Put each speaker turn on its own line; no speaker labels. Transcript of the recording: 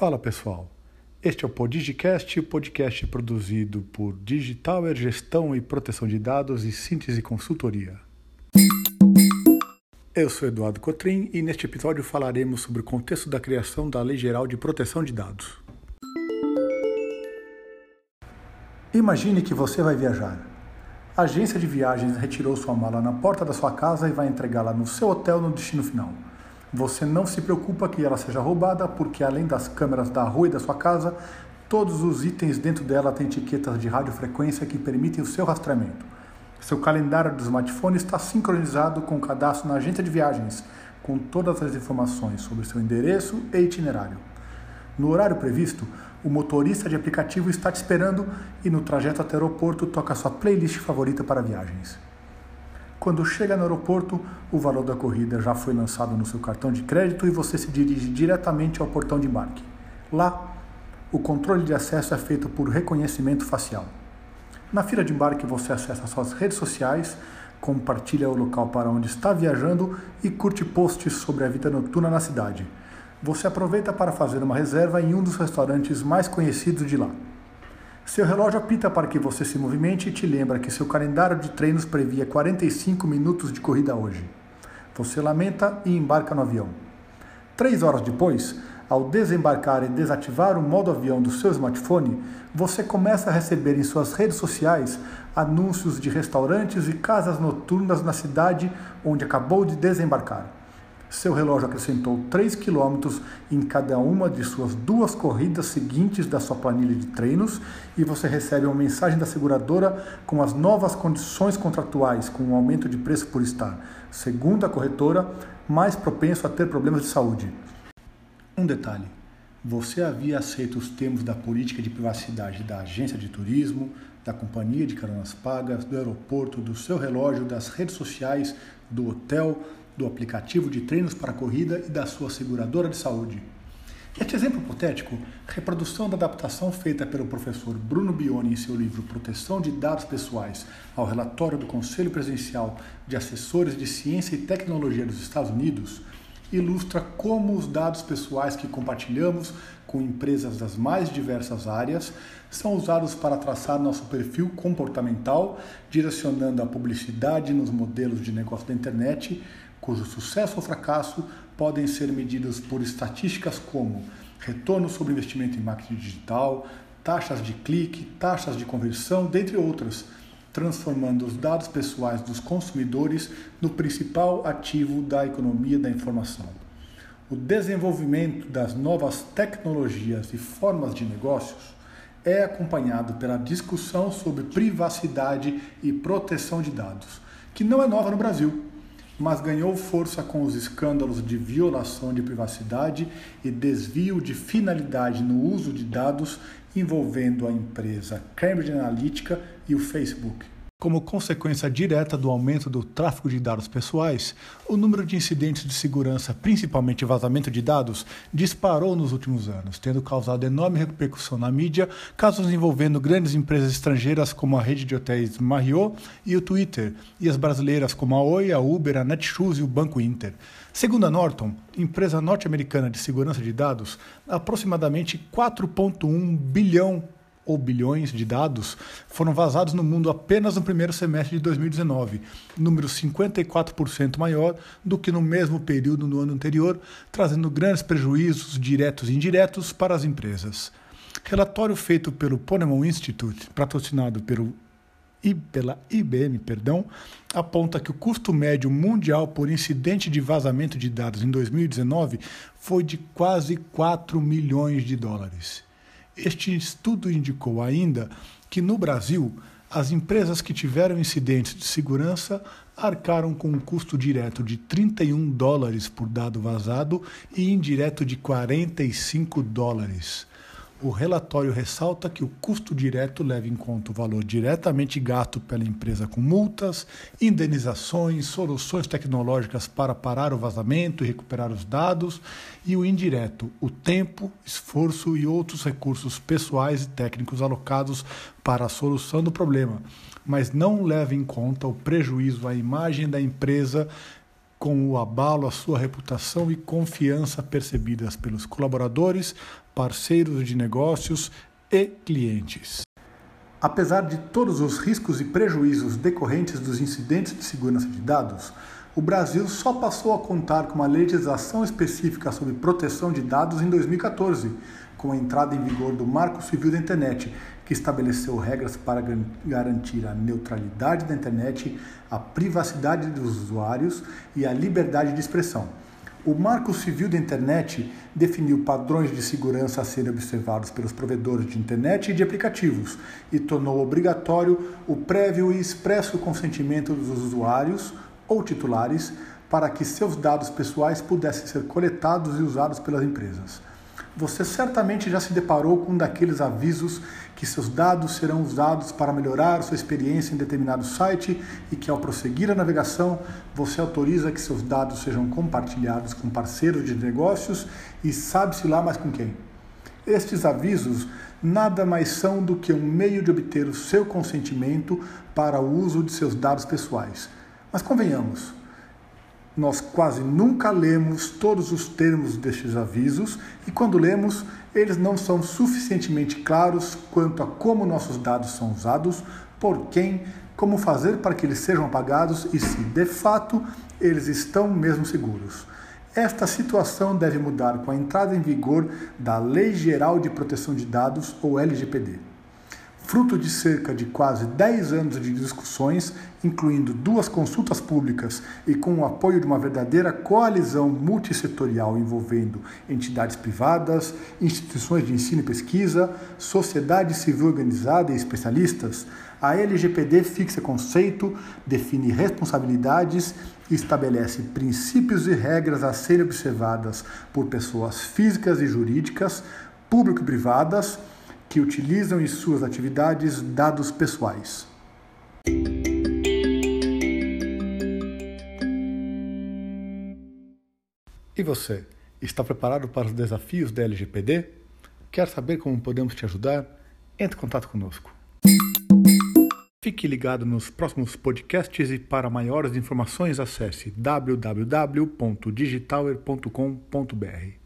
Fala pessoal, este é o Podigicast, podcast produzido por Digitower Gestão e Proteção de Dados e Síntese Consultoria. Eu sou Eduardo Cotrim e neste episódio falaremos sobre o contexto da criação da Lei Geral de Proteção de Dados. Imagine que você vai viajar. A agência de viagens retirou sua mala na porta da sua casa e vai entregá-la no seu hotel no destino final. Você não se preocupa que ela seja roubada, porque além das câmeras da rua e da sua casa, todos os itens dentro dela têm etiquetas de radiofrequência que permitem o seu rastreamento. Seu calendário do smartphone está sincronizado com o cadastro na agência de viagens, com todas as informações sobre seu endereço e itinerário. No horário previsto, o motorista de aplicativo está te esperando e no trajeto até o aeroporto toca sua playlist favorita para viagens. Quando chega no aeroporto, o valor da corrida já foi lançado no seu cartão de crédito e você se dirige diretamente ao portão de embarque. Lá, o controle de acesso é feito por reconhecimento facial. Na fila de embarque, você acessa suas redes sociais, compartilha o local para onde está viajando e curte posts sobre a vida noturna na cidade. Você aproveita para fazer uma reserva em um dos restaurantes mais conhecidos de lá. Seu relógio apita para que você se movimente e te lembra que seu calendário de treinos previa 45 minutos de corrida hoje. Você lamenta e embarca no avião. Três horas depois, ao desembarcar e desativar o modo avião do seu smartphone, você começa a receber em suas redes sociais anúncios de restaurantes e casas noturnas na cidade onde acabou de desembarcar. Seu relógio acrescentou 3 quilômetros em cada uma de suas duas corridas seguintes da sua planilha de treinos e você recebe uma mensagem da seguradora com as novas condições contratuais, com um aumento de preço por estar, segundo a corretora, mais propenso a ter problemas de saúde. Um detalhe: você havia aceito os termos da política de privacidade da agência de turismo, da companhia de caronas pagas, do aeroporto, do seu relógio, das redes sociais, do hotel do aplicativo de treinos para corrida e da sua seguradora de saúde. Este exemplo hipotético, reprodução da adaptação feita pelo professor Bruno Bioni em seu livro Proteção de Dados Pessoais ao relatório do Conselho Presidencial de Assessores de Ciência e Tecnologia dos Estados Unidos, ilustra como os dados pessoais que compartilhamos com empresas das mais diversas áreas são usados para traçar nosso perfil comportamental, direcionando a publicidade nos modelos de negócio da internet, cujo sucesso ou fracasso podem ser medidos por estatísticas como retorno sobre investimento em marketing digital, taxas de clique, taxas de conversão, dentre outras, transformando os dados pessoais dos consumidores no principal ativo da economia da informação. O desenvolvimento das novas tecnologias e formas de negócios é acompanhado pela discussão sobre privacidade e proteção de dados, que não é nova no Brasil mas ganhou força com os escândalos de violação de privacidade e desvio de finalidade no uso de dados envolvendo a empresa Cambridge Analytica e o Facebook. Como consequência direta do aumento do tráfego de dados pessoais, o número de incidentes de segurança, principalmente vazamento de dados, disparou nos últimos anos, tendo causado enorme repercussão na mídia, casos envolvendo grandes empresas estrangeiras como a rede de hotéis Marriott e o Twitter, e as brasileiras como a Oi, a Uber, a Netshoes e o Banco Inter. Segundo a Norton, empresa norte-americana de segurança de dados, aproximadamente 4,1 bilhão ou bilhões de dados foram vazados no mundo apenas no primeiro semestre de 2019, número 54% maior do que no mesmo período no ano anterior, trazendo grandes prejuízos diretos e indiretos para as empresas. Relatório feito pelo Ponemon Institute, patrocinado pelo e pela IBM, perdão, aponta que o custo médio mundial por incidente de vazamento de dados em 2019 foi de quase 4 milhões de dólares. Este estudo indicou ainda que no Brasil, as empresas que tiveram incidentes de segurança arcaram com um custo direto de 31 dólares por dado vazado e indireto de 45 dólares. O relatório ressalta que o custo direto leva em conta o valor diretamente gasto pela empresa com multas, indenizações, soluções tecnológicas para parar o vazamento e recuperar os dados, e o indireto, o tempo, esforço e outros recursos pessoais e técnicos alocados para a solução do problema, mas não leva em conta o prejuízo à imagem da empresa com o abalo à sua reputação e confiança percebidas pelos colaboradores, parceiros de negócios e clientes. Apesar de todos os riscos e prejuízos decorrentes dos incidentes de segurança de dados, o Brasil só passou a contar com uma legislação específica sobre proteção de dados em 2014, com a entrada em vigor do Marco Civil da Internet, que estabeleceu regras para garantir a neutralidade da internet, a privacidade dos usuários e a liberdade de expressão. O Marco Civil da Internet definiu padrões de segurança a serem observados pelos provedores de internet e de aplicativos e tornou obrigatório o prévio e expresso consentimento dos usuários ou titulares para que seus dados pessoais pudessem ser coletados e usados pelas empresas. Você certamente já se deparou com um daqueles avisos que seus dados serão usados para melhorar sua experiência em determinado site e que, ao prosseguir a navegação, você autoriza que seus dados sejam compartilhados com parceiros de negócios e sabe-se lá mais com quem. Estes avisos nada mais são do que um meio de obter o seu consentimento para o uso de seus dados pessoais. Mas convenhamos, nós quase nunca lemos todos os termos destes avisos e, quando lemos, eles não são suficientemente claros quanto a como nossos dados são usados, por quem, como fazer para que eles sejam apagados e se, de fato, eles estão mesmo seguros. Esta situação deve mudar com a entrada em vigor da Lei Geral de Proteção de Dados, ou LGPD fruto de cerca de quase 10 anos de discussões, incluindo duas consultas públicas e com o apoio de uma verdadeira coalizão multissetorial envolvendo entidades privadas, instituições de ensino e pesquisa, sociedade civil organizada e especialistas, a LGPD fixa conceito, define responsabilidades e estabelece princípios e regras a serem observadas por pessoas físicas e jurídicas, público e privadas que utilizam em suas atividades dados pessoais. E você, está preparado para os desafios da LGPD? Quer saber como podemos te ajudar? Entre em contato conosco. Fique ligado nos próximos podcasts e para maiores informações acesse www.digitower.com.br.